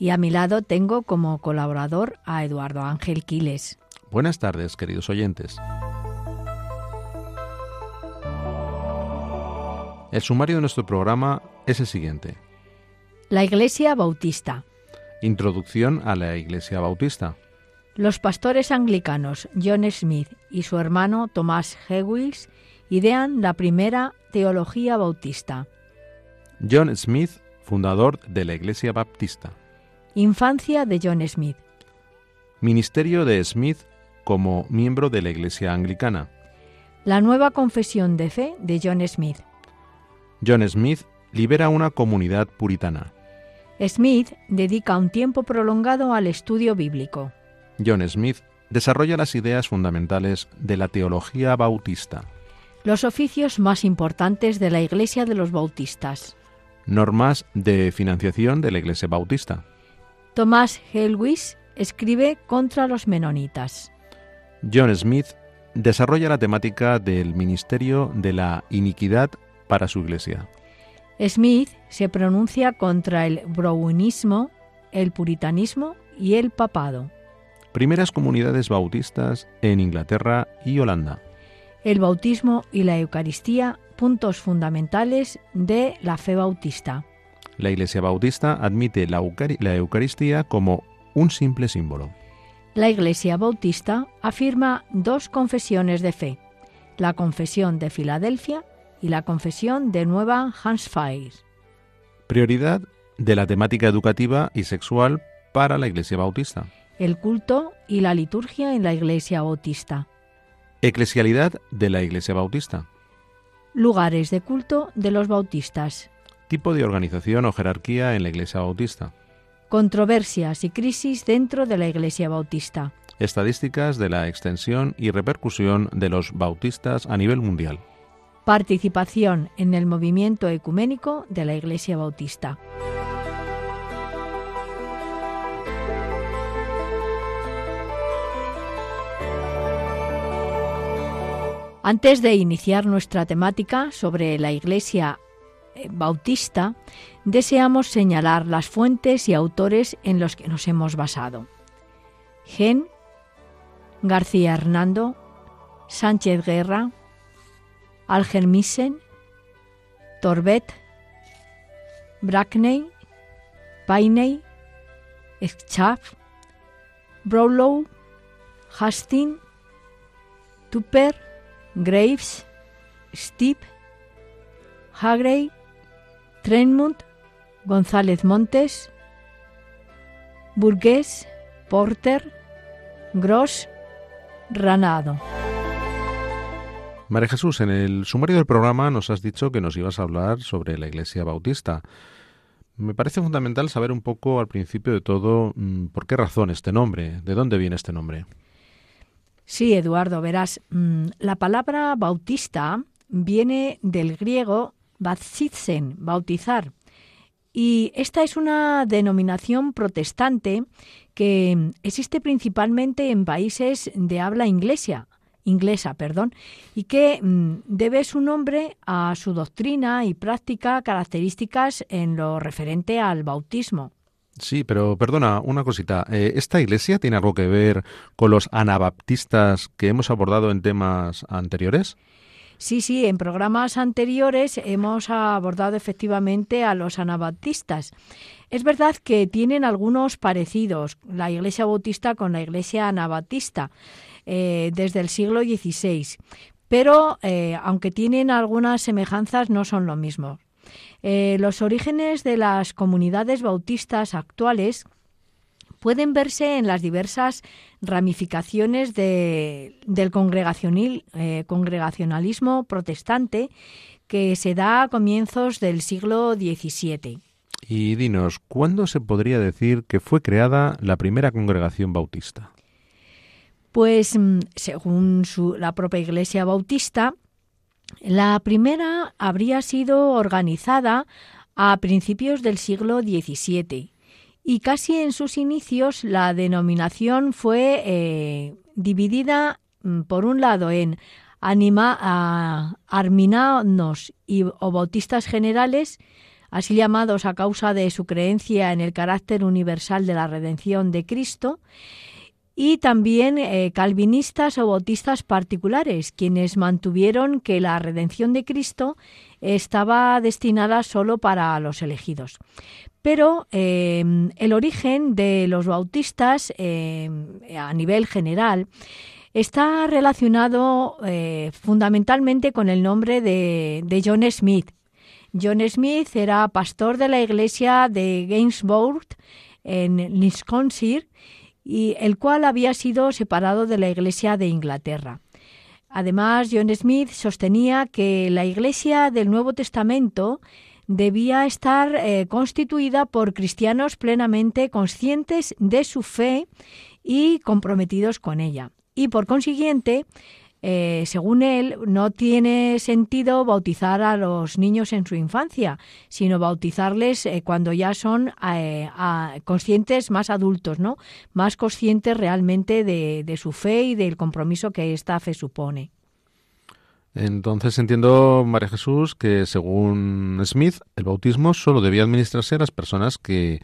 Y a mi lado tengo como colaborador a Eduardo Ángel Quiles. Buenas tardes, queridos oyentes. El sumario de nuestro programa es el siguiente. La Iglesia Bautista. Introducción a la Iglesia Bautista. Los pastores anglicanos John Smith y su hermano Tomás Hewis idean la primera teología bautista. John Smith, fundador de la Iglesia Baptista. Infancia de John Smith. Ministerio de Smith como miembro de la Iglesia Anglicana. La nueva confesión de fe de John Smith. John Smith libera una comunidad puritana. Smith dedica un tiempo prolongado al estudio bíblico. John Smith desarrolla las ideas fundamentales de la teología bautista. Los oficios más importantes de la Iglesia de los Bautistas. Normas de financiación de la Iglesia Bautista. Tomás Helwis escribe contra los menonitas. John Smith desarrolla la temática del ministerio de la iniquidad para su iglesia. Smith se pronuncia contra el brownismo, el puritanismo y el papado. Primeras comunidades bautistas en Inglaterra y Holanda. El bautismo y la Eucaristía, puntos fundamentales de la fe bautista. La Iglesia Bautista admite la, la Eucaristía como un simple símbolo. La Iglesia Bautista afirma dos confesiones de fe, la Confesión de Filadelfia y la Confesión de Nueva Hampshire. Prioridad de la temática educativa y sexual para la Iglesia Bautista. El culto y la liturgia en la Iglesia Bautista. Eclesialidad de la Iglesia Bautista. Lugares de culto de los bautistas. Tipo de organización o jerarquía en la Iglesia Bautista. Controversias y crisis dentro de la Iglesia Bautista. Estadísticas de la extensión y repercusión de los bautistas a nivel mundial. Participación en el movimiento ecuménico de la Iglesia Bautista. Antes de iniciar nuestra temática sobre la Iglesia Bautista, deseamos señalar las fuentes y autores en los que nos hemos basado. Gen, García Hernando, Sánchez Guerra, Algermissen, Torbet, Brackney, Painey, Schaff, Brownlow, Hastings, Tupper, Graves, Steve, Hagrey, Trenmund, González Montes, Burgués, Porter, Gross, Ranado. María Jesús, en el sumario del programa nos has dicho que nos ibas a hablar sobre la Iglesia Bautista. Me parece fundamental saber un poco al principio de todo mm, por qué razón este nombre, de dónde viene este nombre. Sí, Eduardo, verás, mm, la palabra bautista viene del griego baptizen, bautizar. Y esta es una denominación protestante que existe principalmente en países de habla inglesa, inglesa, perdón, y que mm, debe su nombre a su doctrina y práctica características en lo referente al bautismo. Sí, pero perdona, una cosita. Eh, ¿Esta iglesia tiene algo que ver con los anabaptistas que hemos abordado en temas anteriores? Sí, sí, en programas anteriores hemos abordado efectivamente a los anabaptistas. Es verdad que tienen algunos parecidos, la iglesia bautista con la iglesia anabaptista, eh, desde el siglo XVI, pero eh, aunque tienen algunas semejanzas, no son lo mismo. Eh, los orígenes de las comunidades bautistas actuales pueden verse en las diversas ramificaciones del eh, congregacionalismo protestante que se da a comienzos del siglo XVII. Y dinos, ¿cuándo se podría decir que fue creada la primera congregación bautista? Pues mm, según la propia Iglesia Bautista, la primera habría sido organizada a principios del siglo XVII y casi en sus inicios la denominación fue eh, dividida mm, por un lado en anima, a, arminanos o bautistas generales, así llamados a causa de su creencia en el carácter universal de la redención de Cristo, y también eh, calvinistas o bautistas particulares, quienes mantuvieron que la redención de Cristo estaba destinada solo para los elegidos. Pero eh, el origen de los bautistas eh, a nivel general está relacionado fundamentalmente con el nombre de, de John Smith. John Smith era pastor de la iglesia de Gainsborough en Wisconsin y el cual había sido separado de la Iglesia de Inglaterra. Además, John Smith sostenía que la Iglesia del Nuevo Testamento debía estar eh, constituida por cristianos plenamente conscientes de su fe y comprometidos con ella. Y por consiguiente, eh, según él, no tiene sentido bautizar a los niños en su infancia, sino bautizarles eh, cuando ya son conscientes más adultos, ¿no? Más conscientes realmente de, de su fe y del compromiso que esta fe supone. Entonces entiendo, María Jesús, que según Smith, el bautismo solo debía administrarse a las personas que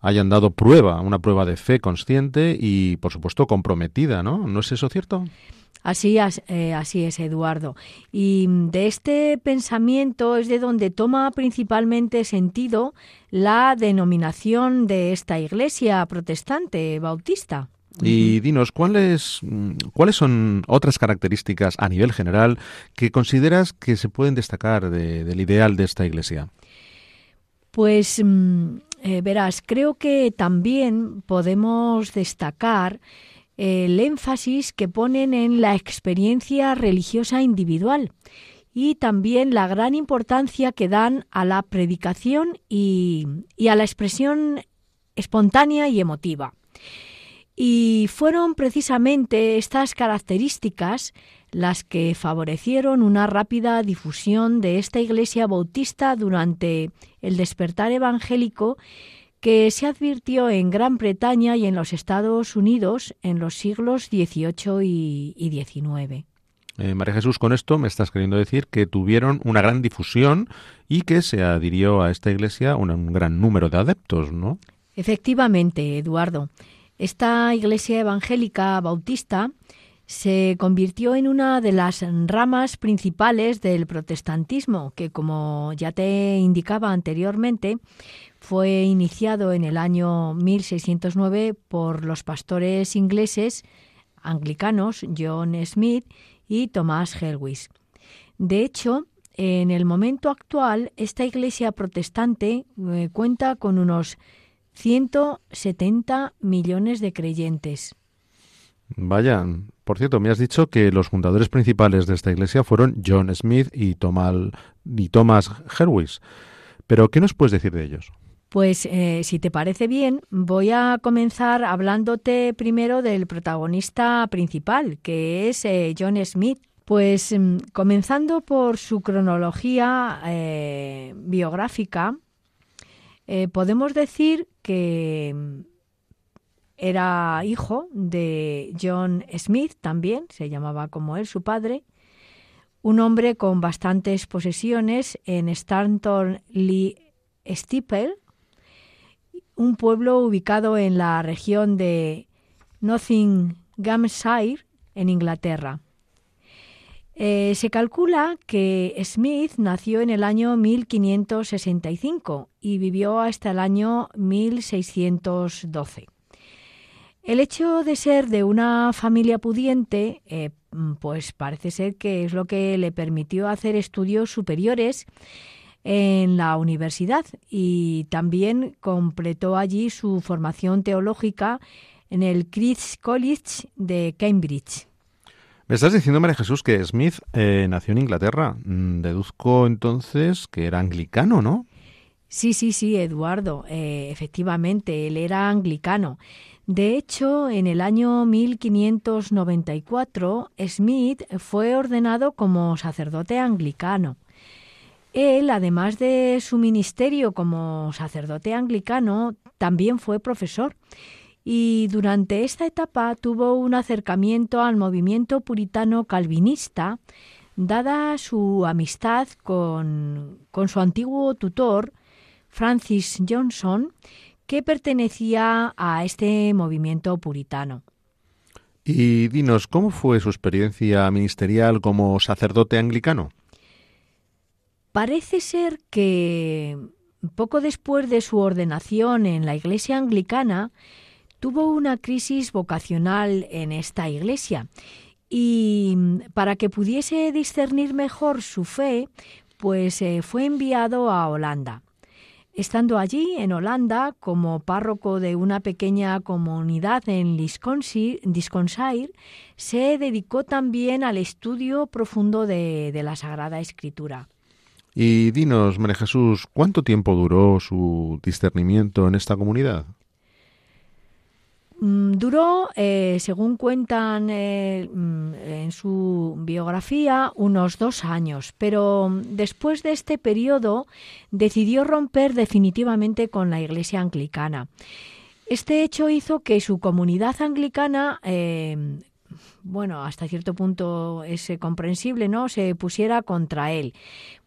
hayan dado prueba, una prueba de fe consciente y, por supuesto, comprometida, ¿no? ¿No es eso cierto? Así, eh, así es, Eduardo. Y de este pensamiento es de donde toma principalmente sentido la denominación de esta iglesia protestante bautista. Y dinos, ¿cuáles, ¿cuáles son otras características a nivel general que consideras que se pueden destacar del ideal de esta iglesia? Pues mm, eh, verás, creo que también podemos destacar el énfasis que ponen en la experiencia religiosa individual y también la gran importancia que dan a la predicación y, a la expresión espontánea y emotiva. Y fueron precisamente estas características las que favorecieron una rápida difusión de esta Iglesia bautista durante el despertar evangélico que se advirtió en Gran Bretaña y en los Estados Unidos en los siglos XVIII y, XIX. Eh, María Jesús, con esto me estás queriendo decir que tuvieron una gran difusión y que se adhirió a esta iglesia un, gran número de adeptos, ¿no? Efectivamente, Eduardo. Esta iglesia evangélica bautista se convirtió en una de las ramas principales del protestantismo, que como ya te indicaba anteriormente, fue iniciado en el año 1609 por los pastores ingleses anglicanos John Smith y Thomas Helwys. De hecho, en el momento actual, esta iglesia protestante eh, cuenta con unos 170 millones de creyentes. Vaya, por cierto, me has dicho que los fundadores principales de esta iglesia fueron John Smith y, Thomas, y Thomas Helwys. Pero, ¿qué nos puedes decir de ellos? Pues eh, si te parece bien, voy a comenzar hablándote primero del protagonista principal, que es eh, John Smith. Pues mm, comenzando por su cronología eh, biográfica, podemos decir que mm, era hijo de John Smith también, se llamaba como él, su padre, un hombre con bastantes posesiones en Stanton Lee Steeple, un pueblo ubicado en la región de Nottinghamshire, en Inglaterra. Eh, se calcula que Smith nació en el año 1565 y vivió hasta el año 1612. El hecho de ser de una familia pudiente, eh, pues parece ser que es lo que le permitió hacer estudios superiores en la universidad y también completó allí su formación teológica en el Christ's College de Cambridge. Me estás diciendo, María Jesús, que Smith eh, nació en Inglaterra. Mm, deduzco entonces que era anglicano, ¿no? Sí, sí, sí, Eduardo, eh, efectivamente, él era anglicano. De hecho, en el año 1594, Smith fue ordenado como sacerdote anglicano. Él, además de su ministerio como sacerdote anglicano, también fue profesor y durante esta etapa tuvo un acercamiento al movimiento puritano calvinista, dada su amistad con, con su antiguo tutor, Francis Johnson, que pertenecía a este movimiento puritano. Y dinos, ¿cómo fue su experiencia ministerial como sacerdote anglicano? Parece ser que poco después de su ordenación en la iglesia anglicana, tuvo una crisis vocacional en esta iglesia y para que pudiese discernir mejor su fe, pues eh, fue enviado a Holanda. Estando allí, en Holanda, como párroco de una pequeña comunidad en Lisconshire, se dedicó también al estudio profundo de, de la Sagrada Escritura. Y dinos, María Jesús, ¿cuánto tiempo duró su discernimiento en esta comunidad? Mm, duró, eh, según cuentan eh, mm, en su biografía, unos dos años, pero después de este periodo decidió romper definitivamente con la Iglesia anglicana. Este hecho hizo que su comunidad anglicana, eh, bueno, hasta cierto punto es comprensible, ¿no? Se pusiera contra él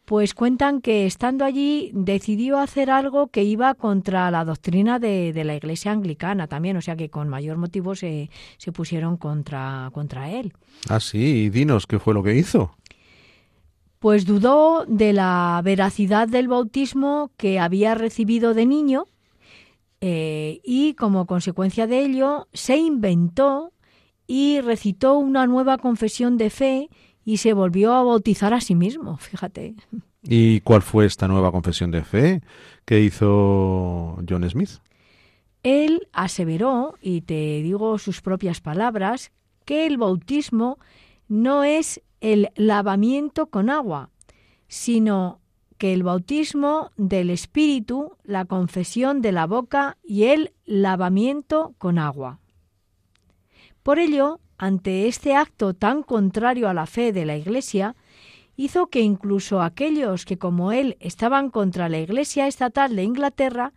pues cuentan que estando allí decidió hacer algo que iba contra la doctrina de, la Iglesia anglicana también, o sea que con mayor motivo se, se pusieron contra, contra él. Ah, sí, dinos qué fue lo que hizo. Pues dudó de la veracidad del bautismo que había recibido de niño eh, y como consecuencia de ello se inventó y recitó una nueva confesión de fe y se volvió a bautizar a sí mismo, fíjate. ¿Y cuál fue esta nueva confesión de fe que hizo John Smith? Él aseveró, y te digo sus propias palabras, que el bautismo no es el lavamiento con agua, sino que el bautismo del Espíritu, la confesión de la boca y el lavamiento con agua. Por ello, ante este acto tan contrario a la fe de la Iglesia, hizo que incluso aquellos que como él estaban contra la Iglesia estatal de Inglaterra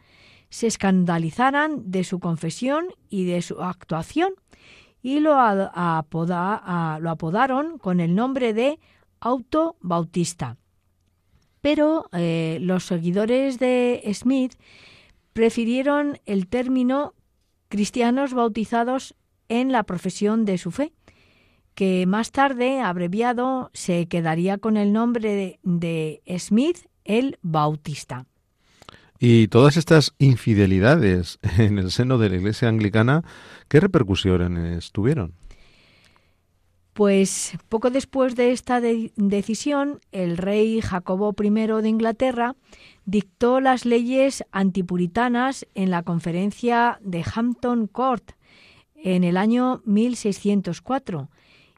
se escandalizaran de su confesión y de su actuación y lo, apodaron con el nombre de Auto Bautista. Pero eh, los seguidores de Smith prefirieron el término cristianos bautizados en la profesión de su fe, que más tarde, abreviado, se quedaría con el nombre de, Smith el Bautista. Y todas estas infidelidades en el seno de la Iglesia anglicana, ¿qué repercusiones tuvieron? Pues poco después de esta decisión, el rey Jacobo I de Inglaterra dictó las leyes antipuritanas en la conferencia de Hampton Court en el año 1604,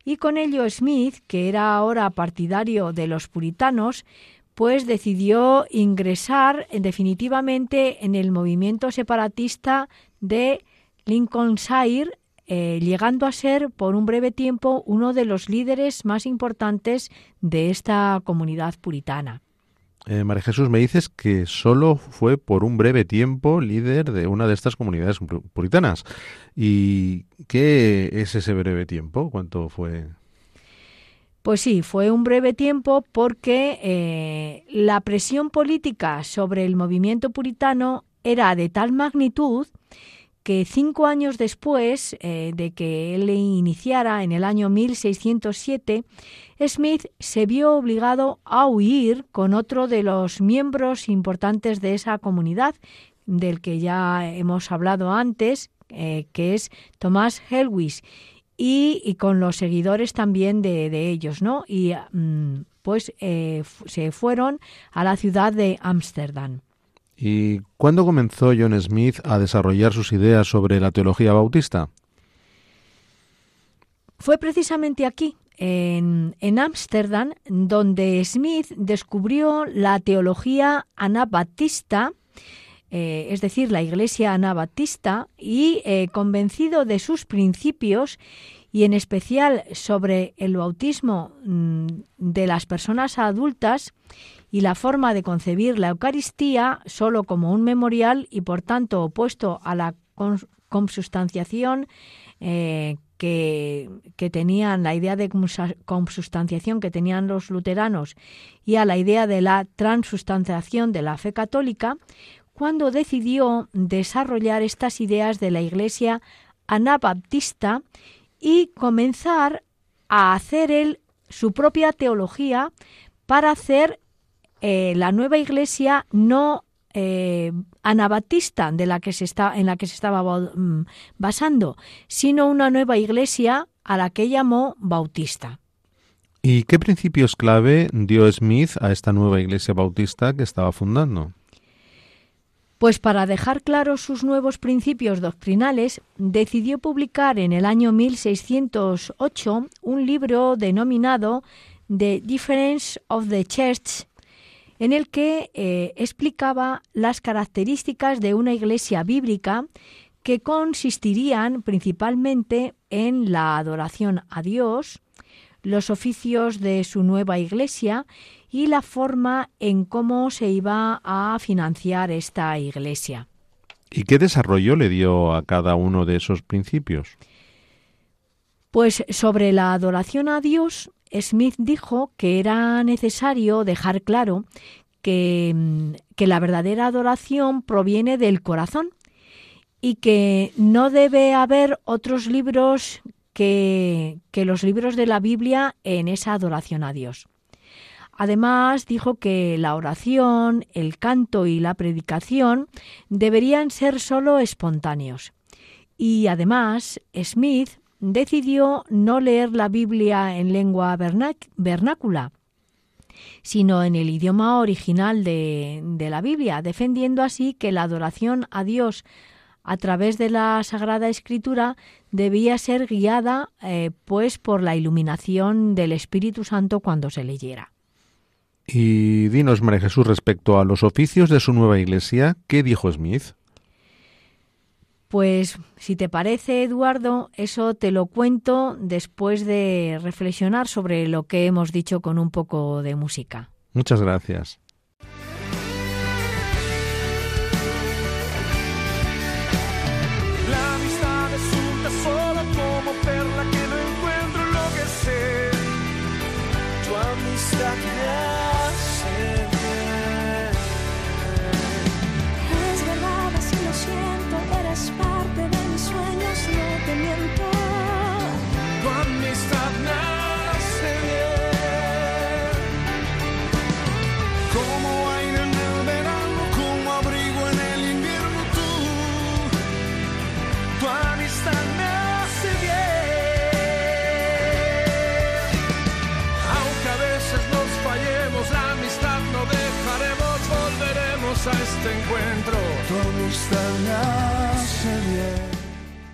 y con ello Smith, que era ahora partidario de los puritanos, pues decidió ingresar definitivamente en el movimiento separatista de Lincolnshire, eh, llegando a ser por un breve tiempo uno de los líderes más importantes de esta comunidad puritana. Eh, María Jesús, me dices que solo fue por un breve tiempo líder de una de estas comunidades puritanas. ¿Y qué es ese breve tiempo? ¿Cuánto fue? Pues sí, fue un breve tiempo porque eh, la presión política sobre el movimiento puritano era de tal magnitud que cinco años después eh, de que él iniciara, en el año 1607, Smith se vio obligado a huir con otro de los miembros importantes de esa comunidad, del que ya hemos hablado antes, eh, que es Tomás Helwis, y, con los seguidores también de, ellos, ¿no? Y mm, pues eh, se fueron a la ciudad de Ámsterdam. ¿Y cuándo comenzó John Smith a desarrollar sus ideas sobre la teología bautista? Fue precisamente aquí, en Ámsterdam, donde Smith descubrió la teología anabaptista eh, es decir, la Iglesia anabatista, y eh, convencido de sus principios y en especial sobre el bautismo mm, de las personas adultas y la forma de concebir la Eucaristía solo como un memorial y por tanto opuesto a la consubstanciación eh, que, que, tenían, la idea de consubstanciación que tenían los luteranos y a la idea de la transustanciación de la fe católica, cuando decidió desarrollar estas ideas de la Iglesia anabaptista y comenzar a hacer él su propia teología para hacer eh, la nueva iglesia no eh, anabatista de la que se está, en la que se estaba mm, basando, sino una nueva iglesia a la que llamó bautista. ¿Y qué principios clave dio Smith a esta nueva iglesia bautista que estaba fundando? Pues para dejar claros sus nuevos principios doctrinales, decidió publicar en el año 1608 un libro denominado The Difference of the Church, en el que eh, explicaba las características de una iglesia bíblica que consistirían principalmente en la adoración a Dios, los oficios de su nueva iglesia y la forma en cómo se iba a financiar esta iglesia. ¿Y qué desarrollo le dio a cada uno de esos principios? Pues sobre la adoración a Dios, Smith dijo que era necesario dejar claro que, que la verdadera adoración proviene del corazón y que no debe haber otros libros que, que los libros de la Biblia en esa adoración a Dios. Además, dijo que la oración, el canto y la predicación deberían ser sólo espontáneos. Y además, Smith decidió no leer la Biblia en lengua vernácula, sino en el idioma original de, la Biblia, defendiendo así que la adoración a Dios a través de la Sagrada Escritura debía ser guiada eh, pues por la iluminación del Espíritu Santo cuando se leyera. Y dinos, María Jesús, respecto a los oficios de su nueva iglesia, ¿qué dijo Smith? Pues si te parece, Eduardo, eso te lo cuento después de reflexionar sobre lo que hemos dicho con un poco de música. Muchas gracias. despair.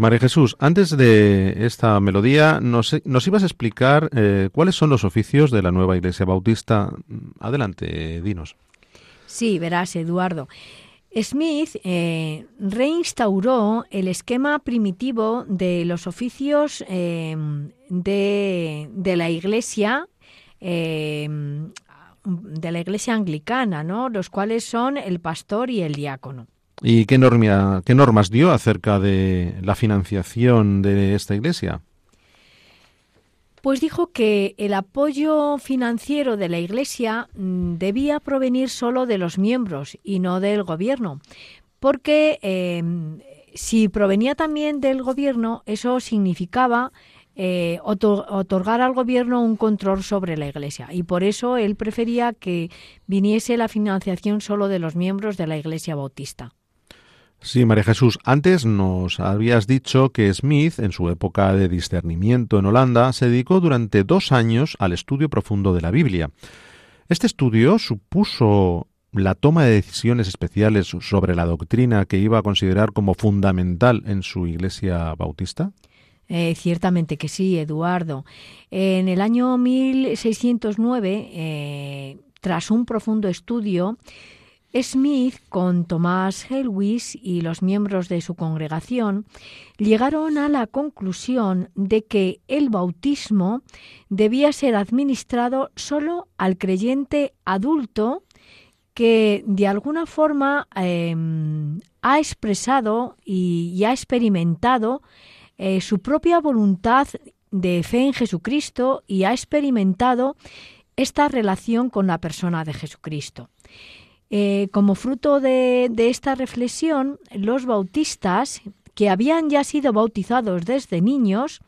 María Jesús, antes de esta melodía, nos, ibas a explicar eh, cuáles son los oficios de la nueva Iglesia Bautista. Adelante, dinos. Sí, verás, Eduardo. Smith eh, reinstauró el esquema primitivo de los oficios eh, de, la Iglesia de la Iglesia anglicana, ¿no? Los cuales son el pastor y el diácono. ¿Y qué, qué normas dio acerca de la financiación de esta iglesia? Pues dijo que el apoyo financiero de la Iglesia mm, debía provenir solo de los miembros y no del gobierno, porque em, si provenía también del gobierno, eso significaba eh, otorgar al gobierno un control sobre la Iglesia. Y por eso él prefería que viniese la financiación solo de los miembros de la Iglesia Bautista. Sí, María Jesús, antes nos habías dicho que Smith, en su época de discernimiento en Holanda, se dedicó durante dos años al estudio profundo de la Biblia. Este estudio supuso la toma de decisiones especiales sobre la doctrina que iba a considerar como fundamental en su iglesia bautista? Eh, ciertamente que sí, Eduardo. En el año 1609, eh, tras un profundo estudio, Smith, con Tomás Helwis y los miembros de su congregación, llegaron a la conclusión de que el bautismo debía ser administrado solo al creyente adulto que de alguna forma em, ha expresado y, ha experimentado eh, su propia voluntad de fe en Jesucristo y ha experimentado esta relación con la persona de Jesucristo. Eh, como fruto de, esta reflexión, los bautistas, que habían ya sido bautizados desde niños,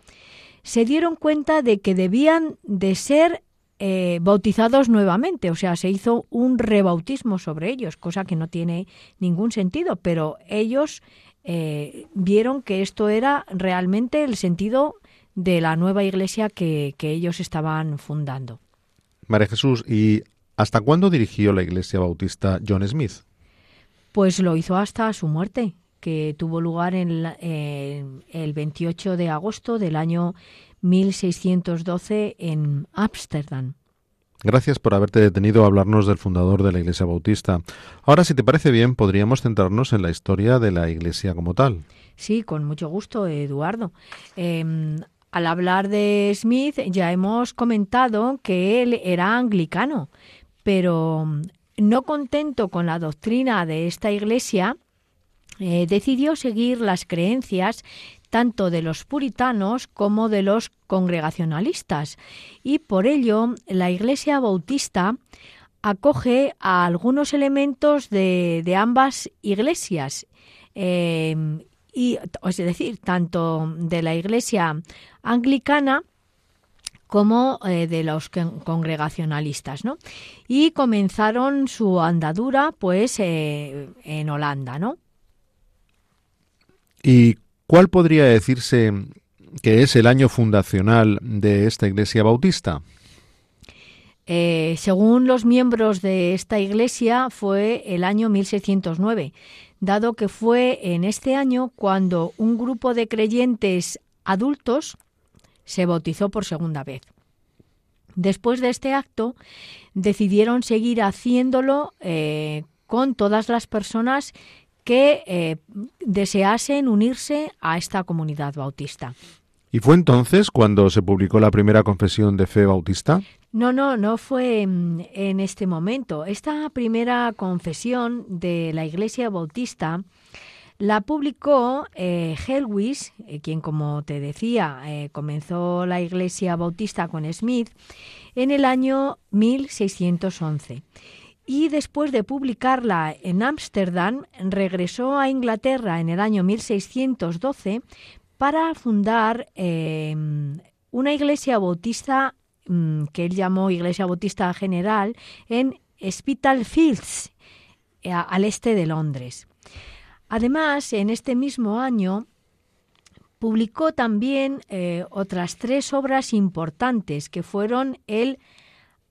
se dieron cuenta de que debían de ser eh, bautizados nuevamente, o sea, se hizo un rebautismo sobre ellos, cosa que no tiene ningún sentido, pero ellos eh, vieron que esto era realmente el sentido de la nueva iglesia que, que ellos estaban fundando. María Jesús, ¿y ¿Hasta cuándo dirigió la Iglesia Bautista John Smith? Pues lo hizo hasta su muerte, que tuvo lugar en el 28 de agosto del año 1612 en Ámsterdam. Gracias por haberte detenido a hablarnos del fundador de la Iglesia Bautista. Ahora, si te parece bien, podríamos centrarnos en la historia de la Iglesia como tal. Sí, con mucho gusto, Eduardo. Em, al hablar de Smith, ya hemos comentado que él era anglicano, pero mm, no contento con la doctrina de esta Iglesia, eh, decidió seguir las creencias tanto de los puritanos como de los congregacionalistas. Y por ello la Iglesia Bautista acoge a algunos elementos de, ambas iglesias. Eh, y es decir tanto de la Iglesia anglicana como eh, de los congregacionalistas, ¿no? Y comenzaron su andadura, pues, eh, en Holanda, ¿no? ¿Y cuál podría decirse que es el año fundacional de esta iglesia bautista? Eh, según los miembros de esta iglesia, fue el año 1609, dado que fue en este año cuando un grupo de creyentes adultos se bautizó por segunda vez. Después de este acto, decidieron seguir haciéndolo eh, con todas las personas que eh, deseasen unirse a esta comunidad bautista. ¿Y fue entonces cuando se publicó la primera confesión de fe bautista? No, no, no fue en este momento. Esta primera confesión de la Iglesia Bautista la publicó eh, Helwis, eh, quien, como te decía, eh, comenzó la Iglesia Bautista con Smith en el año 1611. Y después de publicarla en Ámsterdam, regresó a Inglaterra en el año 1612 para fundar una iglesia bautista mm, que él llamó Iglesia Bautista General en Spitalfields, al este de Londres. Además, en este mismo año publicó también eh, otras tres obras importantes que fueron el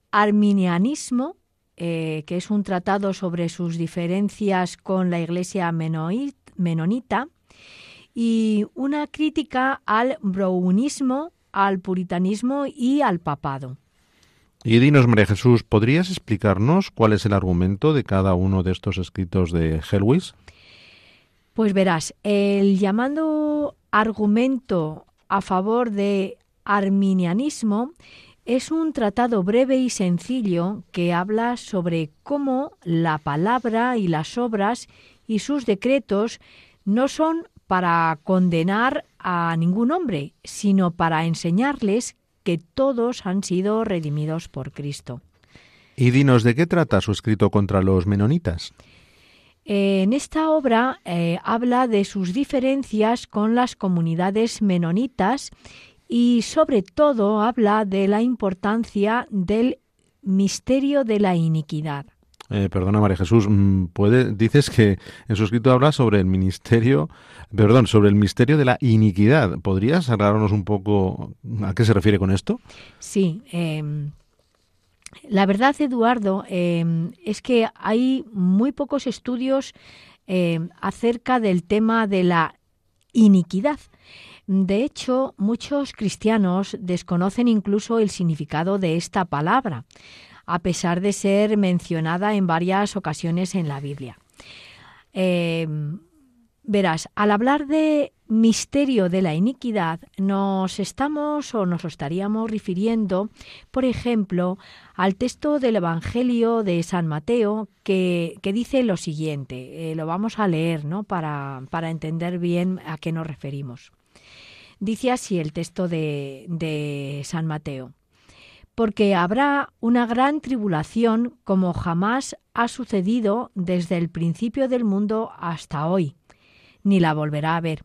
Arminianismo, eh, que es un tratado sobre sus diferencias con la Iglesia menonita, y una crítica al brownismo, al puritanismo y al papado. Y dinos, María Jesús, ¿podrías explicarnos cuál es el argumento de cada uno de estos escritos de Helwis? Pues verás, el llamado argumento a favor de arminianismo es un tratado breve y sencillo que habla sobre cómo la palabra y las obras y sus decretos no son para condenar a ningún hombre, sino para enseñarles que todos han sido redimidos por Cristo. Y dinos de qué trata su escrito contra los menonitas. En esta obra eh, habla de sus diferencias con las comunidades menonitas y sobre todo habla de la importancia del misterio de la iniquidad. Eh, perdona María Jesús, mm, puede, dices que en su escrito habla sobre el ministerio, perdón, sobre el misterio de la iniquidad. ¿Podrías hablarnos un poco a qué se refiere con esto? Sí, em, la verdad, Eduardo, em, es que hay muy pocos estudios em, acerca del tema de la iniquidad. De hecho, muchos cristianos desconocen incluso el significado de esta palabra, a pesar de ser mencionada en varias ocasiones en la Biblia. Em, verás, al hablar de misterio de la iniquidad, nos estamos o nos estaríamos refiriendo, por ejemplo, al texto del Evangelio de San Mateo que, dice lo siguiente. Eh, lo vamos a leer ¿no? para, para entender bien a qué nos referimos. Dice así el texto de, de San Mateo. Porque habrá una gran tribulación como jamás ha sucedido desde el principio del mundo hasta hoy, ni la volverá a ver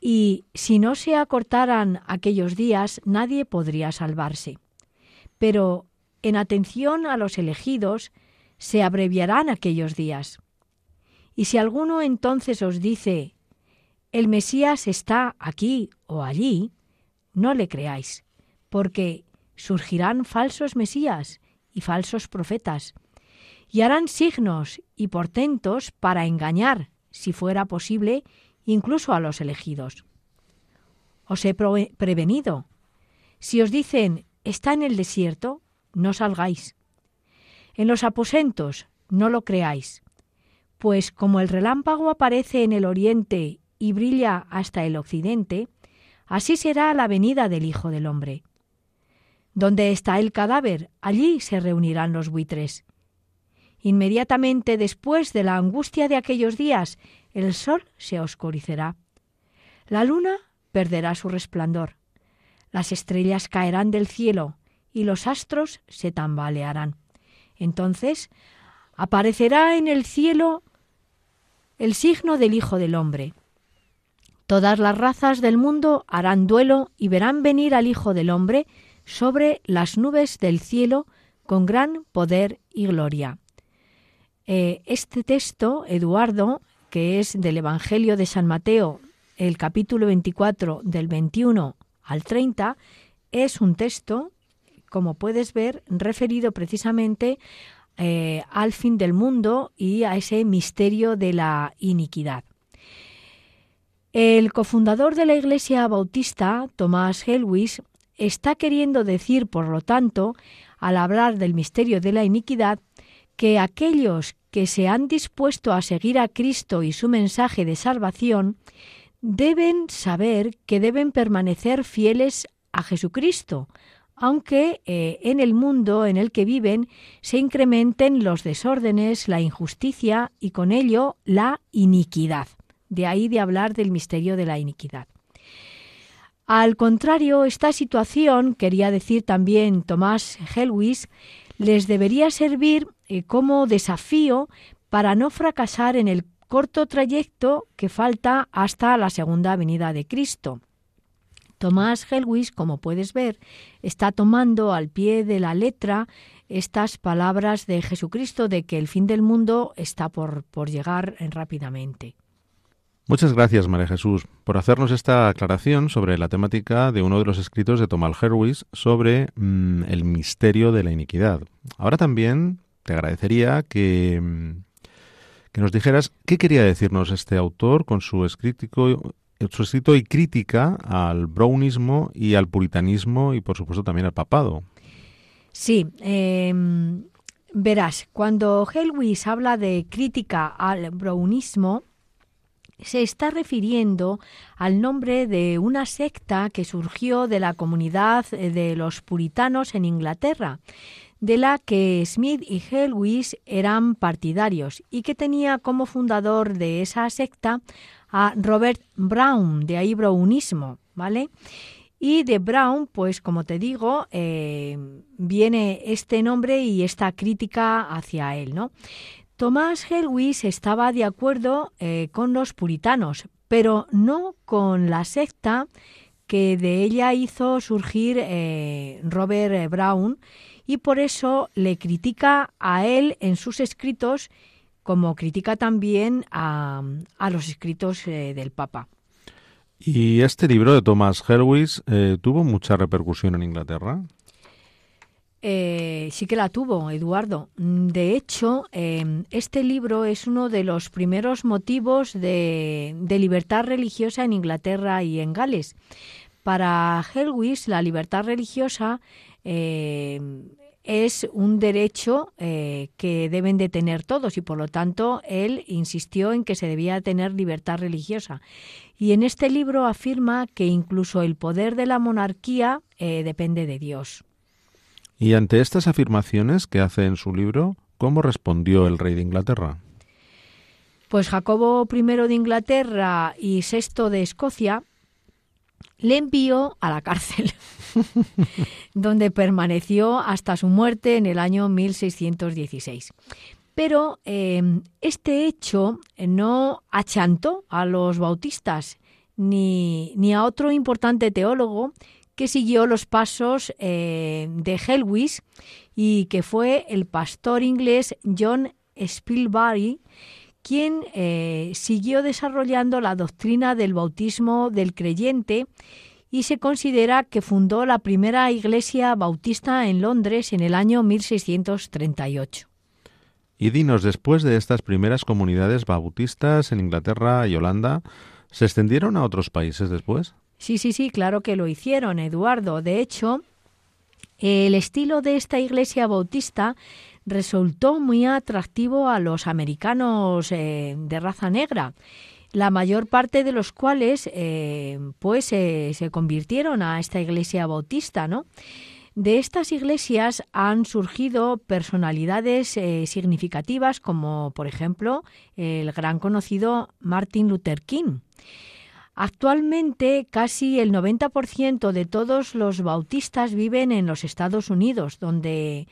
y si no se acortaran aquellos días nadie podría salvarse. Pero en atención a los elegidos se abreviarán aquellos días. Y si alguno entonces os dice, el Mesías está aquí o allí, no le creáis, porque surgirán falsos Mesías y falsos profetas, y harán signos y portentos para engañar, si fuera posible, incluso a los elegidos. Os he prevenido. Si os dicen está en el desierto, no salgáis. En los aposentos, no lo creáis. Pues como el relámpago aparece en el oriente y brilla hasta el occidente, así será la venida del Hijo del Hombre. Donde está el cadáver, allí se reunirán los buitres. Inmediatamente después de la angustia de aquellos días, el sol se oscurecerá. La luna perderá su resplandor. Las estrellas caerán del cielo y los astros se tambalearán. Entonces aparecerá en el cielo el signo del Hijo del Hombre. Todas las razas del mundo harán duelo y verán venir al Hijo del Hombre sobre las nubes del cielo con gran poder y gloria. Eh, este texto, Eduardo, que es del Evangelio de San Mateo, el capítulo 24 del 21 al 30, es un texto, como puedes ver, referido precisamente eh, al fin del mundo y a ese misterio de la iniquidad. El cofundador de la Iglesia Bautista, Tomás Helwis, está queriendo decir, por lo tanto, al hablar del misterio de la iniquidad, que aquellos que se han dispuesto a seguir a Cristo y su mensaje de salvación, deben saber que deben permanecer fieles a Jesucristo, aunque eh, en el mundo en el que viven se incrementen los desórdenes, la injusticia y con ello la iniquidad. De ahí de hablar del misterio de la iniquidad. Al contrario, esta situación, quería decir también Tomás Helwis, les debería servir eh, como desafío para no fracasar en el corto trayecto que falta hasta la segunda venida de Cristo. Tomás Helwis, como puedes ver, está tomando al pie de la letra estas palabras de Jesucristo de que el fin del mundo está por, por llegar rápidamente. Muchas gracias, María Jesús, por hacernos esta aclaración sobre la temática de uno de los escritos de Tomás Herwis sobre mm, el misterio de la iniquidad. Ahora también te agradecería que, que nos dijeras qué quería decirnos este autor con su escrito, su escrito y crítica al brownismo y al puritanismo y, por supuesto, también al papado. Sí, em, verás, cuando Helwis habla de crítica al brownismo, se está refiriendo al nombre de una secta que surgió de la comunidad eh, de los puritanos en Inglaterra, de la que Smith y Helwis eran partidarios y que tenía como fundador de esa secta a Robert Brown, de ahí brownismo, ¿vale? Y de Brown, pues como te digo, eh, viene este nombre y esta crítica hacia él, ¿no? Tomás Helwys estaba de acuerdo eh, con los puritanos, pero no con la secta que de ella hizo surgir eh, Robert Brown y por eso le critica a él en sus escritos como critica también a, los escritos del Papa. ¿Y este libro de Thomas Helwys eh, tuvo mucha repercusión en Inglaterra? Eh, sí que la tuvo, Eduardo. De hecho, este libro es uno de los primeros motivos de, libertad religiosa en Inglaterra y en Gales. Para Helwys, la libertad religiosa es un derecho eh, que deben de tener todos y por lo tanto él insistió en que se debía tener libertad religiosa. Y en este libro afirma que incluso el poder de la monarquía eh, depende de Dios. Y ante estas afirmaciones que hace en su libro, ¿cómo respondió el rey de Inglaterra? Pues Jacobo I de Inglaterra y VI de Escocia le envió a la cárcel, donde permaneció hasta su muerte en el año 1616. Pero em, este hecho no achantó a los bautistas ni, ni, a otro importante teólogo que siguió los pasos eh, de Helwys y que fue el pastor inglés John Spilsbury, quien eh, siguió desarrollando la doctrina del bautismo del creyente y se considera que fundó la primera iglesia bautista en Londres en el año 1638. Y dinos, después de estas primeras comunidades bautistas en Inglaterra y Holanda, ¿se extendieron a otros países después? Sí, sí, sí, claro que lo hicieron, Eduardo. De hecho, el estilo de esta iglesia bautista resultó muy atractivo a los americanos eh, de raza negra, la mayor parte de los cuales eh, pues se convirtieron a esta iglesia bautista, ¿no? De estas iglesias han surgido personalidades eh, significativas como, por ejemplo, el gran conocido Martin Luther King. Actualmente casi el 90% de todos los bautistas viven en los Estados Unidos, donde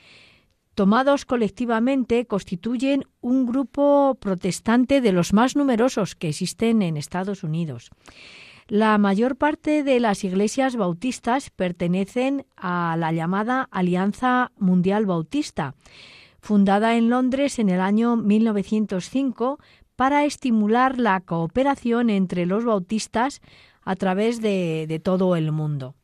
tomados colectivamente, constituyen un grupo protestante de los más numerosos que existen en Estados Unidos. La mayor parte de las iglesias bautistas pertenecen a la llamada Alianza Mundial Bautista, fundada en Londres en el año 1905 para estimular la cooperación entre los bautistas a través de, de todo el mundo.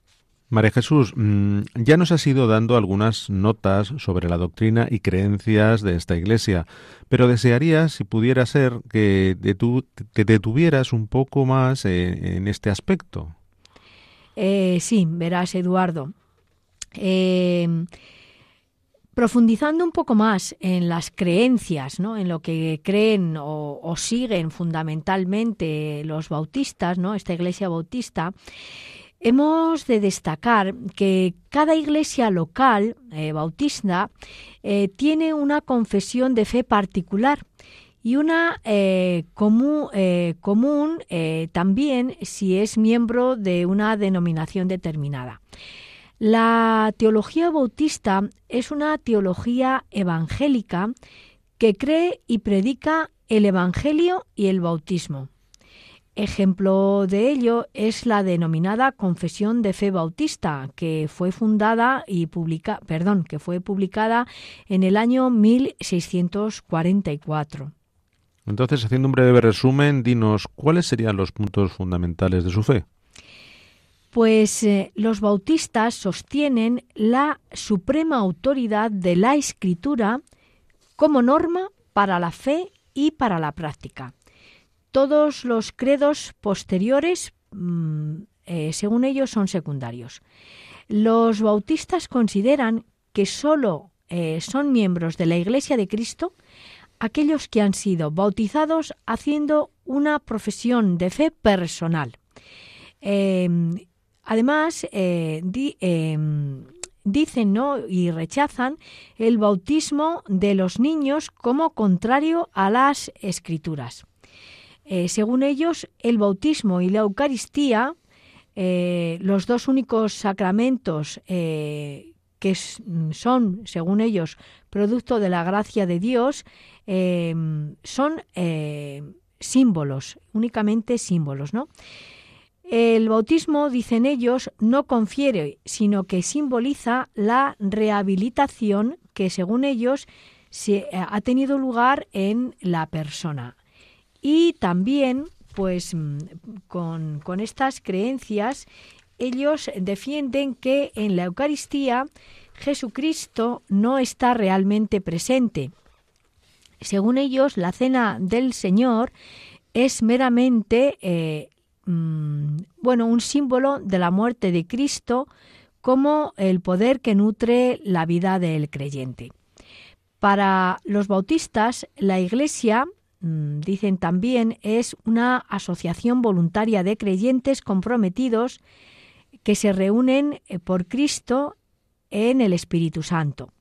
María Jesús, mm, ya nos has ido dando algunas notas sobre la doctrina y creencias de esta Iglesia, pero desearía, si pudiera ser, que te detuvieras un poco más en, este aspecto. Eh, sí, verás, Eduardo. Eh, profundizando un poco más en las creencias, ¿no? en lo que creen o, o siguen fundamentalmente los bautistas, ¿no? esta iglesia bautista, Hemos de destacar que cada iglesia local eh, bautista eh, tiene una confesión de fe particular y una eh, común, común también si es miembro de una denominación determinada. La teología bautista es una teología evangélica que cree y predica el Evangelio y el bautismo. Ejemplo de ello es la denominada Confesión de Fe Bautista, que fue fundada y publica, perdón, que fue publicada en el año 1644. Entonces, haciendo un breve resumen, dinos cuáles serían los puntos fundamentales de su fe. Pues eh, los bautistas sostienen la suprema autoridad de la escritura como norma para la fe y para la práctica todos los credos posteriores, mm, eh, según ellos, son secundarios. Los bautistas consideran que sólo eh, son miembros de la Iglesia de Cristo aquellos que han sido bautizados haciendo una profesión de fe personal. Em, además, eh, em, dicen ¿no? y rechazan el bautismo de los niños como contrario a las escrituras. Eh, según ellos, el bautismo y la Eucaristía eh, los dos únicos sacramentos eh, que son, según ellos, producto de la gracia de Dios, son símbolos, únicamente símbolos, ¿no? El bautismo, dicen ellos, no confiere, sino que simboliza la rehabilitación que, según ellos, se ha tenido lugar en la persona. Y también, pues, mm, con, con estas creencias, ellos defienden que en la Eucaristía Jesucristo no está realmente presente. Según ellos, la cena del Señor es meramente eh, Mm, bueno, un símbolo de la muerte de Cristo como el poder que nutre la vida del creyente. Para los bautistas, la Iglesia, dicen también, es una asociación voluntaria de creyentes comprometidos que se reúnen eh, por Cristo en el Espíritu Santo.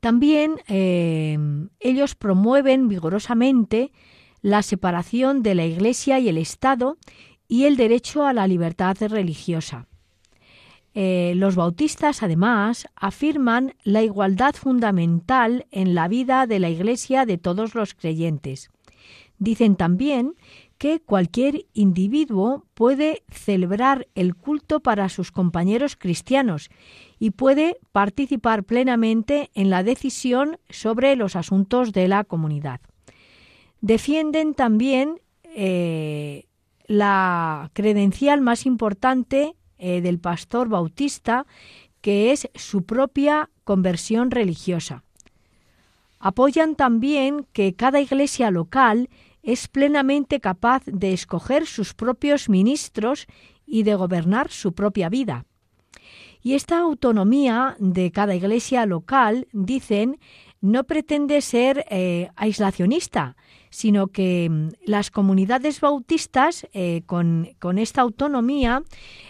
También eh, ellos promueven vigorosamente la separación de la Iglesia y el Estado y el derecho a la libertad religiosa. Eh, los bautistas, además, afirman la igualdad fundamental en la vida de la Iglesia de todos los creyentes. Dicen también que cualquier individuo puede celebrar el culto para sus compañeros cristianos y puede participar plenamente en la decisión sobre los asuntos de la comunidad. Defienden también eh, la credencial más importante eh, del pastor bautista, que es su propia conversión religiosa. Apoyan también que cada iglesia local es plenamente capaz de escoger sus propios ministros y de gobernar su propia vida. Y esta autonomía de cada iglesia local, dicen, no pretende ser eh, aislacionista, sino que mm, las comunidades bautistas eh, con, esta autonomía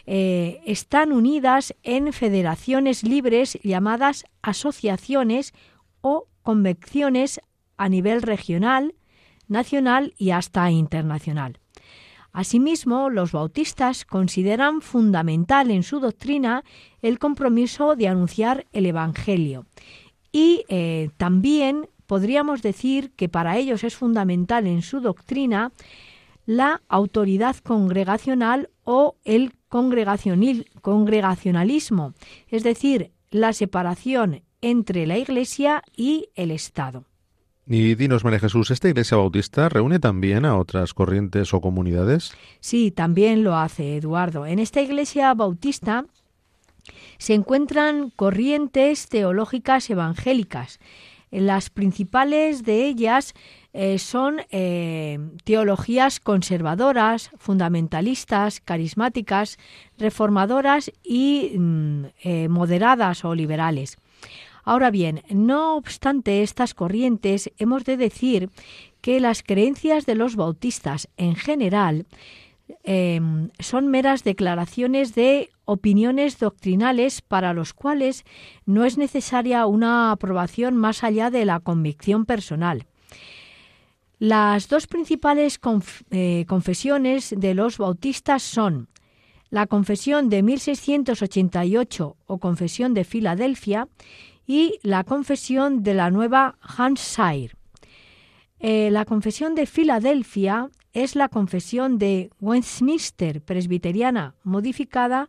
eh, están unidas en federaciones libres llamadas asociaciones o convecciones a nivel regional, nacional y hasta internacional. Asimismo, los bautistas consideran fundamental en su doctrina el compromiso de anunciar el Evangelio y eh, también podríamos decir que para ellos es fundamental en su doctrina la autoridad congregacional o el congregacionalismo, es decir, la separación entre la Iglesia y el Estado. Y dinos, María Jesús, ¿esta Iglesia Bautista reúne también a otras corrientes o comunidades? Sí, también lo hace, Eduardo. En esta Iglesia Bautista se encuentran corrientes teológicas evangélicas, las principales de ellas eh, son eh, teologías conservadoras, fundamentalistas, carismáticas, reformadoras y mm, eh, moderadas o liberales. Ahora bien, no obstante estas corrientes, hemos de decir que las creencias de los bautistas en general Em, son meras declaraciones de opiniones doctrinales para los cuales no es necesaria una aprobación más allá de la convicción personal. Las dos principales eh, confesiones de los bautistas son la confesión de 1688 o confesión de Filadelfia y la confesión de la nueva Hampshire. Eh, la confesión de Filadelfia es la confesión de Westminster presbiteriana modificada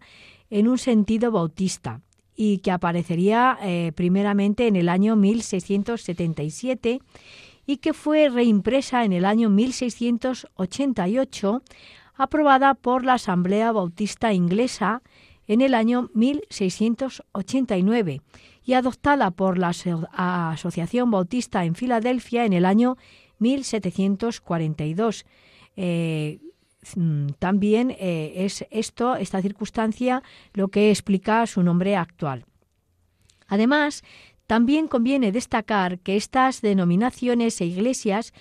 en un sentido bautista y que aparecería eh, primeramente en el año 1677 y que fue reimpresa en el año 1688, aprobada por la Asamblea Bautista Inglesa en el año 1689 y adoptada por la Asociación Bautista en Filadelfia en el año 1742. Eh, mm, también eh, es esto, esta circunstancia, lo que explica su nombre actual. Además, también conviene destacar que estas denominaciones e iglesias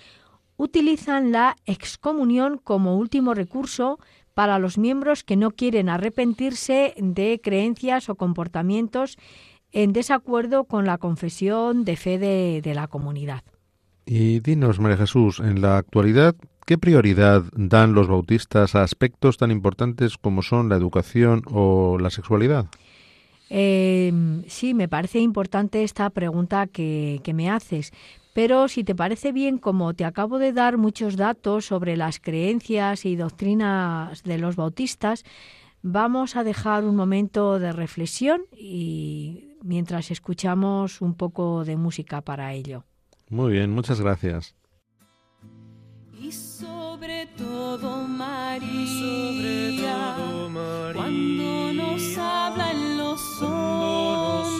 utilizan la excomunión como último recurso para los miembros que no quieren arrepentirse de creencias o comportamientos en desacuerdo con la confesión de fe de la comunidad. Y dinos, María Jesús, en la actualidad, ¿qué prioridad dan los bautistas a aspectos tan importantes como son la educación o la sexualidad? Eh, sí, me parece importante esta pregunta que, que me haces, pero si te parece bien, como te acabo de dar muchos datos sobre las creencias y doctrinas de los bautistas, vamos a dejar un momento de reflexión y mientras escuchamos un poco de música para ello. Muy bien, muchas gracias. Y sobre todo María, sobre todo María cuando nos hablan los hombres,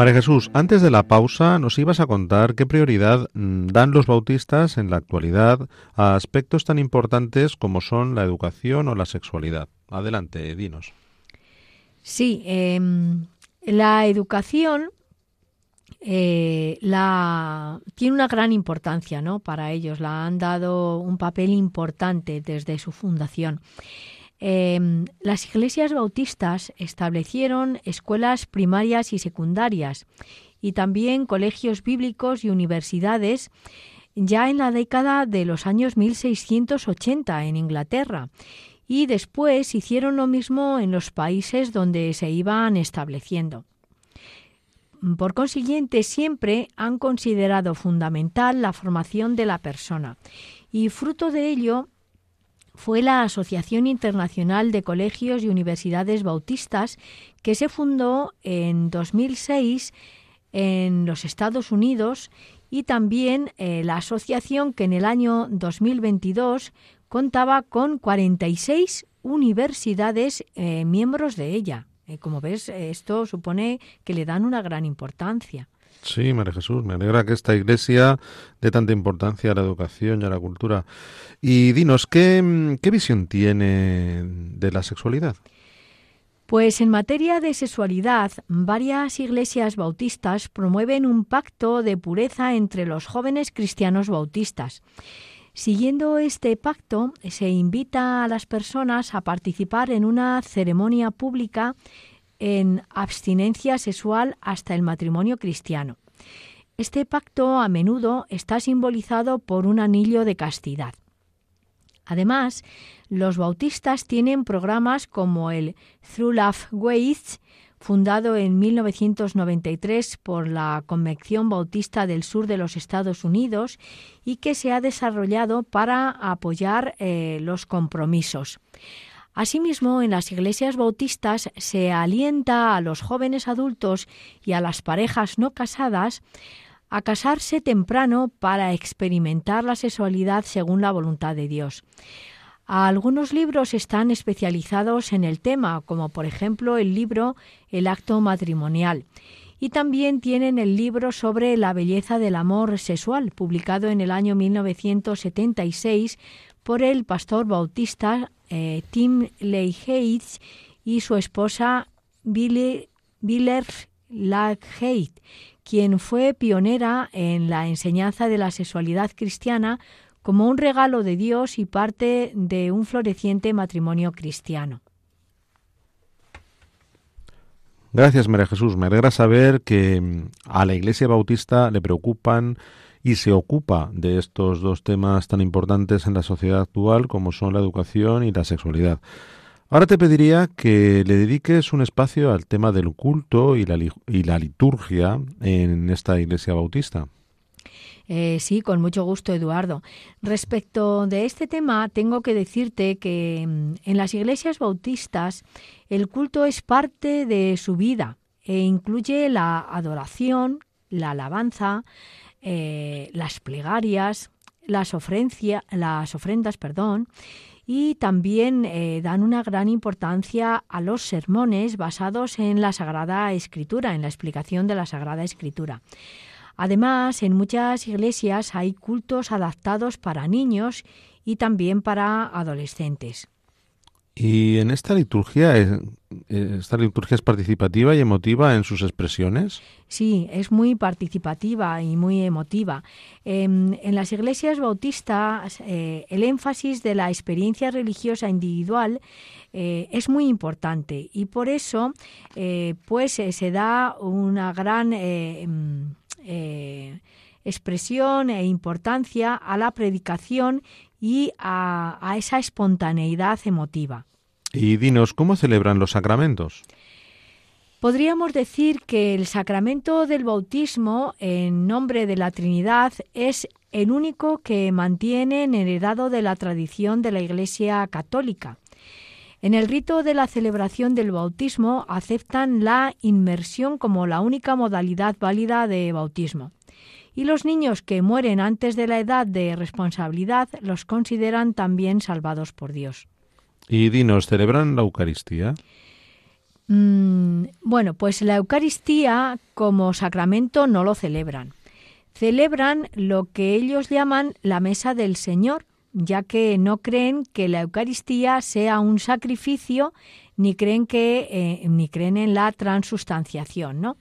María Jesús, antes de la pausa nos ibas a contar qué prioridad mm, dan los bautistas en la actualidad a aspectos tan importantes como son la educación o la sexualidad. Adelante, dinos. Sí, em, la educación eh, la, tiene una gran importancia ¿no? para ellos. La han dado un papel importante desde su fundación. Em, las iglesias bautistas establecieron escuelas primarias y secundarias y también colegios bíblicos y universidades ya en la década de los años 1680 en Inglaterra y después hicieron lo mismo en los países donde se iban estableciendo. Por consiguiente, siempre han considerado fundamental la formación de la persona y fruto de ello fue la Asociación Internacional de Colegios y Universidades Bautistas que se fundó en 2006 en los Estados Unidos y también eh, la asociación que en el año 2022 contaba con 46 universidades eh, miembros de ella. Eh, como ves, esto supone que le dan una gran importancia. Sí, María Jesús, me alegra que esta iglesia dé tanta importancia a la educación y a la cultura. Y dinos, ¿qué, qué visión tiene de la sexualidad? Pues en materia de sexualidad, varias iglesias bautistas promueven un pacto de pureza entre los jóvenes cristianos bautistas. Siguiendo este pacto, se invita a las personas a participar en una ceremonia pública en abstinencia sexual hasta el matrimonio cristiano. Este pacto a menudo está simbolizado por un anillo de castidad. Además, los bautistas tienen programas como el Through Love Ways, fundado en 1993 por la Convención Bautista del Sur de los Estados Unidos y que se ha desarrollado para apoyar eh, los compromisos. Asimismo, en las iglesias bautistas se alienta a los jóvenes adultos y a las parejas no casadas a casarse temprano para experimentar la sexualidad según la voluntad de Dios. Algunos libros están especializados en el tema, como por ejemplo el libro El acto matrimonial. Y también tienen el libro sobre la belleza del amor sexual, publicado en el año 1976 por el pastor bautista eh, Tim Leigheit y su esposa Billy, Biller Lagheit, quien fue pionera en la enseñanza de la sexualidad cristiana como un regalo de Dios y parte de un floreciente matrimonio cristiano. Gracias, María Jesús. Me alegra saber que mm, a la Iglesia Bautista le preocupan y se ocupa de estos dos temas tan importantes en la sociedad actual como son la educación y la sexualidad. Ahora te pediría que le dediques un espacio al tema del culto y la, liturgia en esta Iglesia Bautista. Eh, sí, con mucho gusto, Eduardo. Respecto de este tema, tengo que decirte que mm, en las iglesias bautistas el culto es parte de su vida e incluye la adoración, la alabanza, eh, las plegarias, las, las ofrendas, perdón, y también eh, dan una gran importancia a los sermones basados en la Sagrada Escritura, en la explicación de la Sagrada Escritura. Además, en muchas iglesias hay cultos adaptados para niños y también para adolescentes. ¿Y en esta liturgia, eh, esta liturgia es participativa y emotiva en sus expresiones? Sí, es muy participativa y muy emotiva. Em, en, las iglesias bautistas, eh, el énfasis de la experiencia religiosa individual eh, es muy importante y por eso, pues, se da una gran em, expresión e importancia a la predicación y a, esa espontaneidad emotiva. Y dinos, ¿cómo celebran los sacramentos? Podríamos decir que el sacramento del bautismo en nombre de la Trinidad es el único que mantiene en heredado de la tradición de la Iglesia católica. En el rito de la celebración del bautismo aceptan la inmersión como la única modalidad válida de bautismo. Y los niños que mueren antes de la edad de responsabilidad los consideran también salvados por Dios. Y dinos, ¿celebran la Eucaristía? Mm, bueno, pues la Eucaristía como sacramento no lo celebran. Celebran lo que ellos llaman la mesa del Señor, ya que no creen que la Eucaristía sea un sacrificio ni creen que eh, ni creen en la transustanciación, ¿no?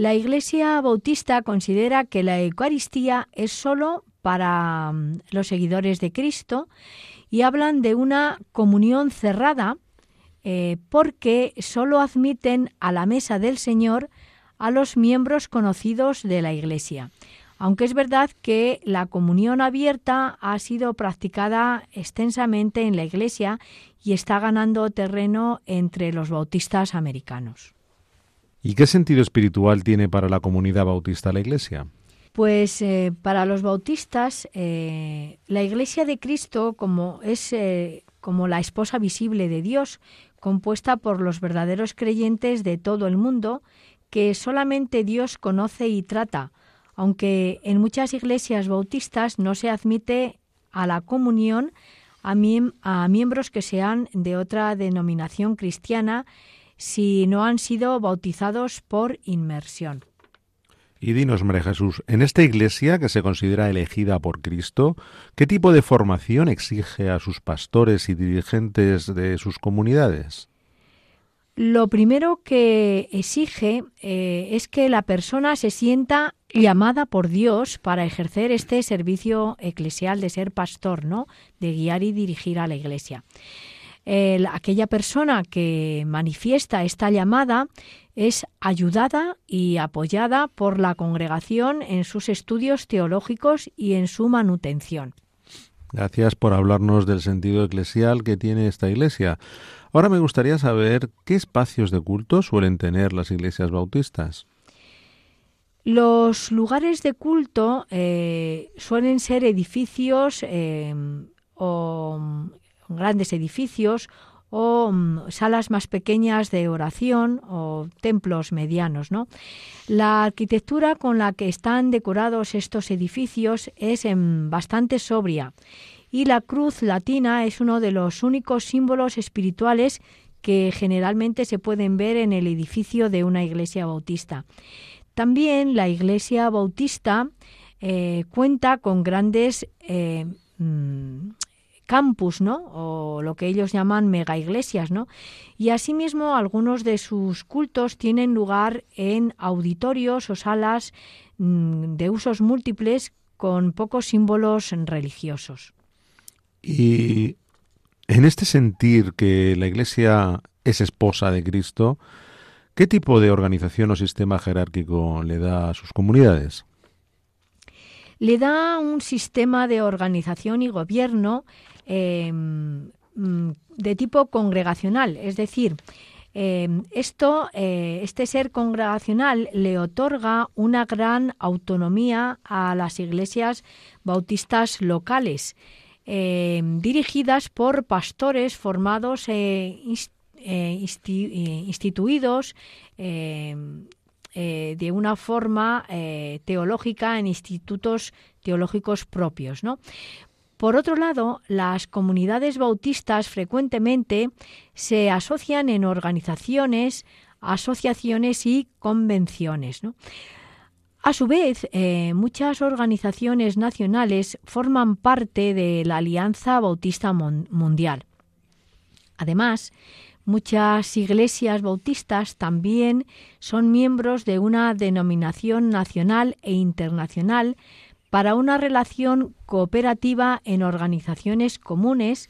La Iglesia Bautista considera que la Eucaristía es solo para mm, los seguidores de Cristo y hablan de una comunión cerrada eh, porque solo admiten a la mesa del Señor a los miembros conocidos de la Iglesia aunque es verdad que la comunión abierta ha sido practicada extensamente en la Iglesia y está ganando terreno entre los bautistas americanos. ¿Y qué sentido espiritual tiene para la comunidad bautista la Iglesia? Pues eh, para los bautistas, eh, la Iglesia de Cristo como es eh, como la esposa visible de Dios, compuesta por los verdaderos creyentes de todo el mundo, que solamente Dios conoce y trata, aunque en muchas iglesias bautistas no se admite a la comunión a, miembros que sean de otra denominación cristiana si no han sido bautizados por inmersión. Y dinos, María Jesús, en esta iglesia que se considera elegida por Cristo, ¿qué tipo de formación exige a sus pastores y dirigentes de sus comunidades? Lo primero que exige eh, es que la persona se sienta llamada por Dios para ejercer este servicio eclesial de ser pastor, ¿no? De guiar y dirigir a la iglesia. Aquella persona que manifiesta esta llamada es ayudada y apoyada por la congregación en sus estudios teológicos y en su manutención. Gracias por hablarnos del sentido eclesial que tiene esta iglesia. Ahora me gustaría saber qué espacios de culto suelen tener las iglesias bautistas. Los lugares de culto eh, suelen ser edificios eh, o grandes edificios o mm, salas más pequeñas de oración o templos medianos. ¿no? La arquitectura con la que están decorados estos edificios es em, bastante sobria y la cruz latina es uno de los únicos símbolos espirituales que generalmente se pueden ver en el edificio de una iglesia bautista. También la Iglesia Bautista eh, cuenta con grandes eh, mm, campus, ¿no? O lo que ellos llaman mega iglesias, ¿no? Y asimismo algunos de sus cultos tienen lugar en auditorios o salas mm, de usos múltiples con pocos símbolos religiosos. Y en este sentir que la Iglesia es esposa de Cristo, ¿Qué tipo de organización o sistema jerárquico le da a sus comunidades? Le da un sistema de organización y gobierno eh, mm, de tipo congregacional, es decir, eh, esto, eh, este ser congregacional le otorga una gran autonomía a las iglesias bautistas locales, eh, dirigidas por pastores formados e instituidos de una forma teológica en institutos teológicos propios. ¿no? Por otro lado, las comunidades bautistas frecuentemente se asocian en organizaciones, asociaciones y convenciones. A su vez, eh, muchas organizaciones nacionales forman parte de la Alianza Bautista Mundial. Además, muchas iglesias bautistas también son miembros de una denominación nacional e internacional para una relación cooperativa en organizaciones comunes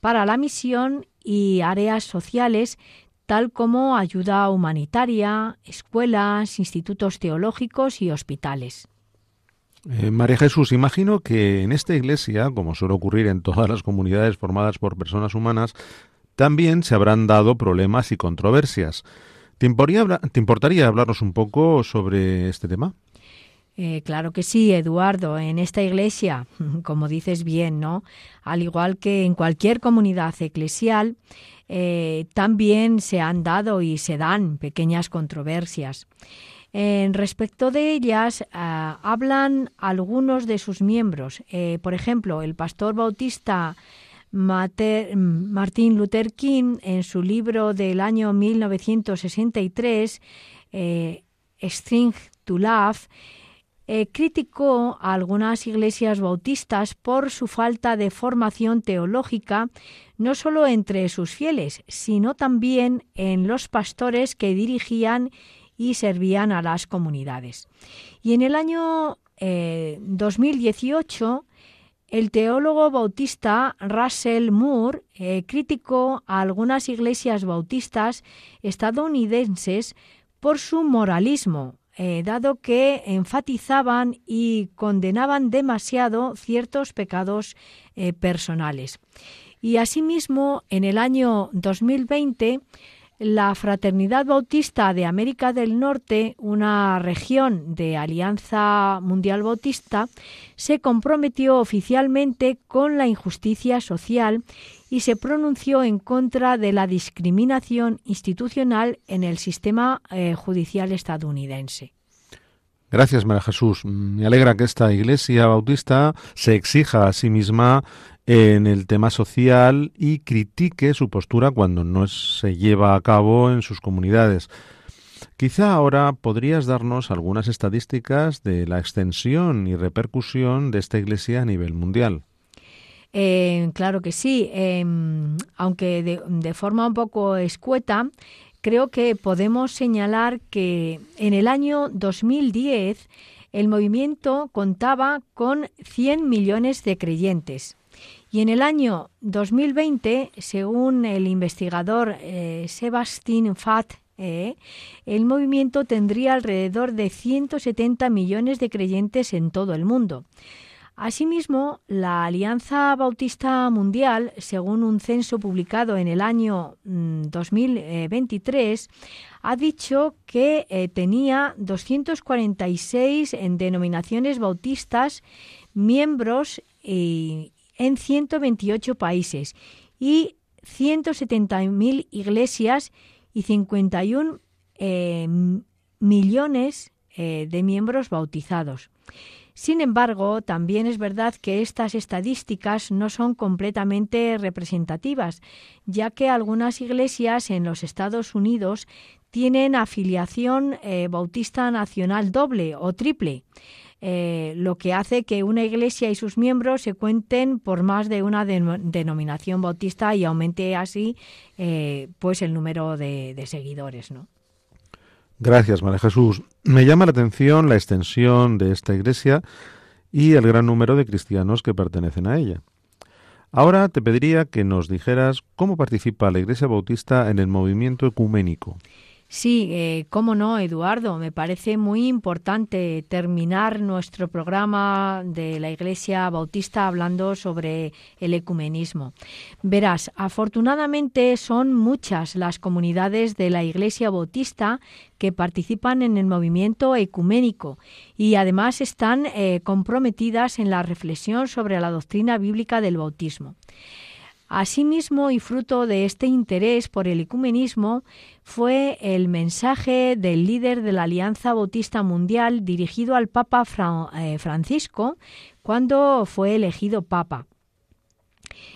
para la misión y áreas sociales tal como ayuda humanitaria, escuelas, institutos teológicos y hospitales. Eh, María Jesús, imagino que en esta iglesia, como suele ocurrir en todas las comunidades formadas por personas humanas, también se habrán dado problemas y controversias. ¿Te importaría hablarnos un poco sobre este tema? Eh, claro que sí, Eduardo. En esta iglesia, como dices bien, ¿no? Al igual que en cualquier comunidad eclesial, eh, también se han dado y se dan pequeñas controversias. En respecto de ellas, ah, hablan algunos de sus miembros. Eh, por ejemplo, el pastor bautista Martin Luther King, en su libro del año 1963, String to Love, eh, criticó a algunas iglesias bautistas por su falta de formación teológica, no solo entre sus fieles, sino también en los pastores que dirigían y servían a las comunidades. Y en el año 2018, eh, el teólogo bautista Russell Moore eh, criticó a algunas iglesias bautistas estadounidenses por su moralismo, eh, dado que enfatizaban y condenaban demasiado ciertos pecados eh, personales. Y asimismo, en el año 2020, la Fraternidad Bautista de América del Norte, una región de Alianza Mundial Bautista, se comprometió oficialmente con la injusticia social y se pronunció en contra de la discriminación institucional en el sistema eh, judicial estadounidense. Gracias, María Jesús. Me alegra que esta Iglesia Bautista se exija a sí misma en el tema social y critique su postura cuando no se lleva a cabo en sus comunidades. Quizá ahora podrías darnos algunas estadísticas de la extensión y repercusión de esta Iglesia a nivel mundial. Eh, claro que sí, em, aunque de, forma un poco escueta, creo que podemos señalar que en el año 2010 el movimiento contaba con 100 millones de creyentes. Y en el año 2020, según el investigador eh, Sebastien Fat, eh, el movimiento tendría alrededor de 170 millones de creyentes en todo el mundo. Asimismo, la Alianza Bautista Mundial, según un censo publicado en el año 2023, mm, ha dicho que eh, tenía 246 en denominaciones bautistas miembros eh, en 128 países y 170.000 iglesias y 51 eh, millones de miembros bautizados. Sin embargo, también es verdad que estas estadísticas no son completamente representativas, ya que algunas iglesias en los Estados Unidos tienen afiliación eh, bautista nacional doble o triple. Eh, lo que hace que una iglesia y sus miembros se cuenten por más de una denominación bautista y aumente así eh, pues el número de, de seguidores, ¿no? Gracias, María Jesús. Me llama la atención la extensión de esta iglesia y el gran número de cristianos que pertenecen a ella. Ahora te pediría que nos dijeras cómo participa la Iglesia Bautista en el movimiento ecuménico. Sí, eh, cómo no, Eduardo. Me parece muy importante terminar nuestro programa de la Iglesia Bautista hablando sobre el ecumenismo. Verás, afortunadamente son muchas las comunidades de la Iglesia Bautista que participan en el movimiento ecuménico y además están eh, comprometidas en la reflexión sobre la doctrina bíblica del bautismo. Asimismo, y fruto de este interés por el ecumenismo, fue el mensaje del líder de la Alianza Bautista Mundial dirigido al Papa eh, Francisco cuando fue elegido Papa.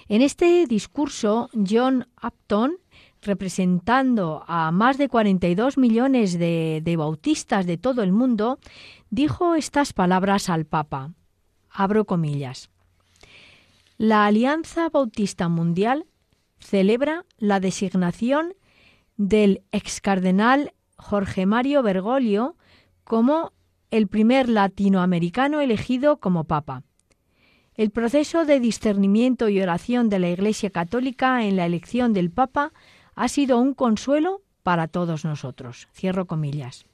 En este discurso, John Upton, representando a más de 42 millones de, de bautistas de todo el mundo, dijo estas palabras al Papa. Abro comillas. La Alianza Bautista Mundial celebra la designación del ex cardenal Jorge Mario Bergoglio como el primer latinoamericano elegido como papa. El proceso de discernimiento y oración de la Iglesia Católica en la elección del Papa ha sido un consuelo para todos nosotros. Cierro comillas.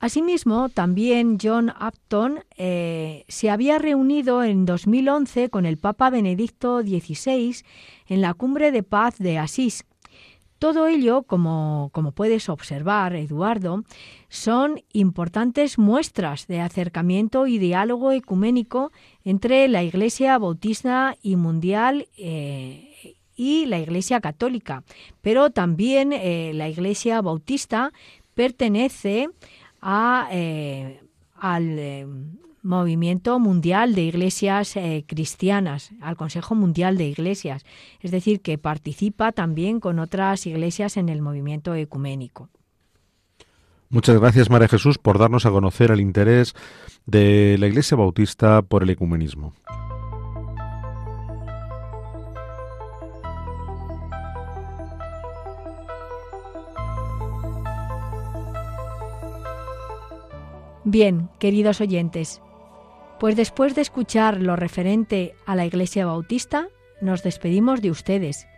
Asimismo, también John Upton eh, se había reunido en 2011 con el Papa Benedicto XVI en la Cumbre de Paz de Asís. Todo ello, como, puedes observar, Eduardo, son importantes muestras de acercamiento y diálogo ecuménico entre la Iglesia Bautista y Mundial eh, y la Iglesia Católica. Pero también eh, la Iglesia Bautista pertenece a, eh, al eh, movimiento mundial de iglesias eh, cristianas, al Consejo Mundial de Iglesias, es decir, que participa también con otras iglesias en el movimiento ecuménico. Muchas gracias, María Jesús, por darnos a conocer el interés de la Iglesia Bautista por el ecumenismo. Bien, queridos oyentes, pues después de escuchar lo referente a la Iglesia Bautista, nos despedimos de ustedes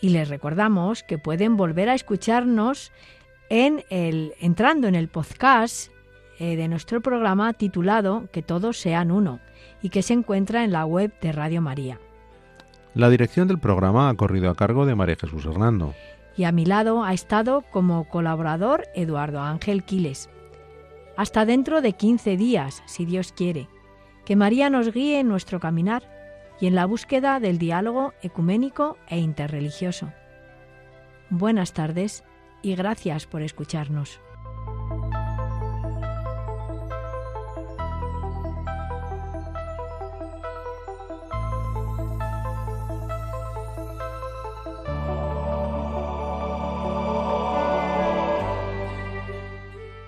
y les recordamos que pueden volver a escucharnos en el, entrando en el podcast eh, de nuestro programa titulado Que todos sean uno y que se encuentra en la web de Radio María. La dirección del programa ha corrido a cargo de María Jesús Hernando. Y a mi lado ha estado como colaborador Eduardo Ángel Quiles. Hasta dentro de 15 días, si Dios quiere. Que María nos guíe en nuestro caminar y en la búsqueda del diálogo ecuménico e interreligioso. Buenas tardes y gracias por escucharnos.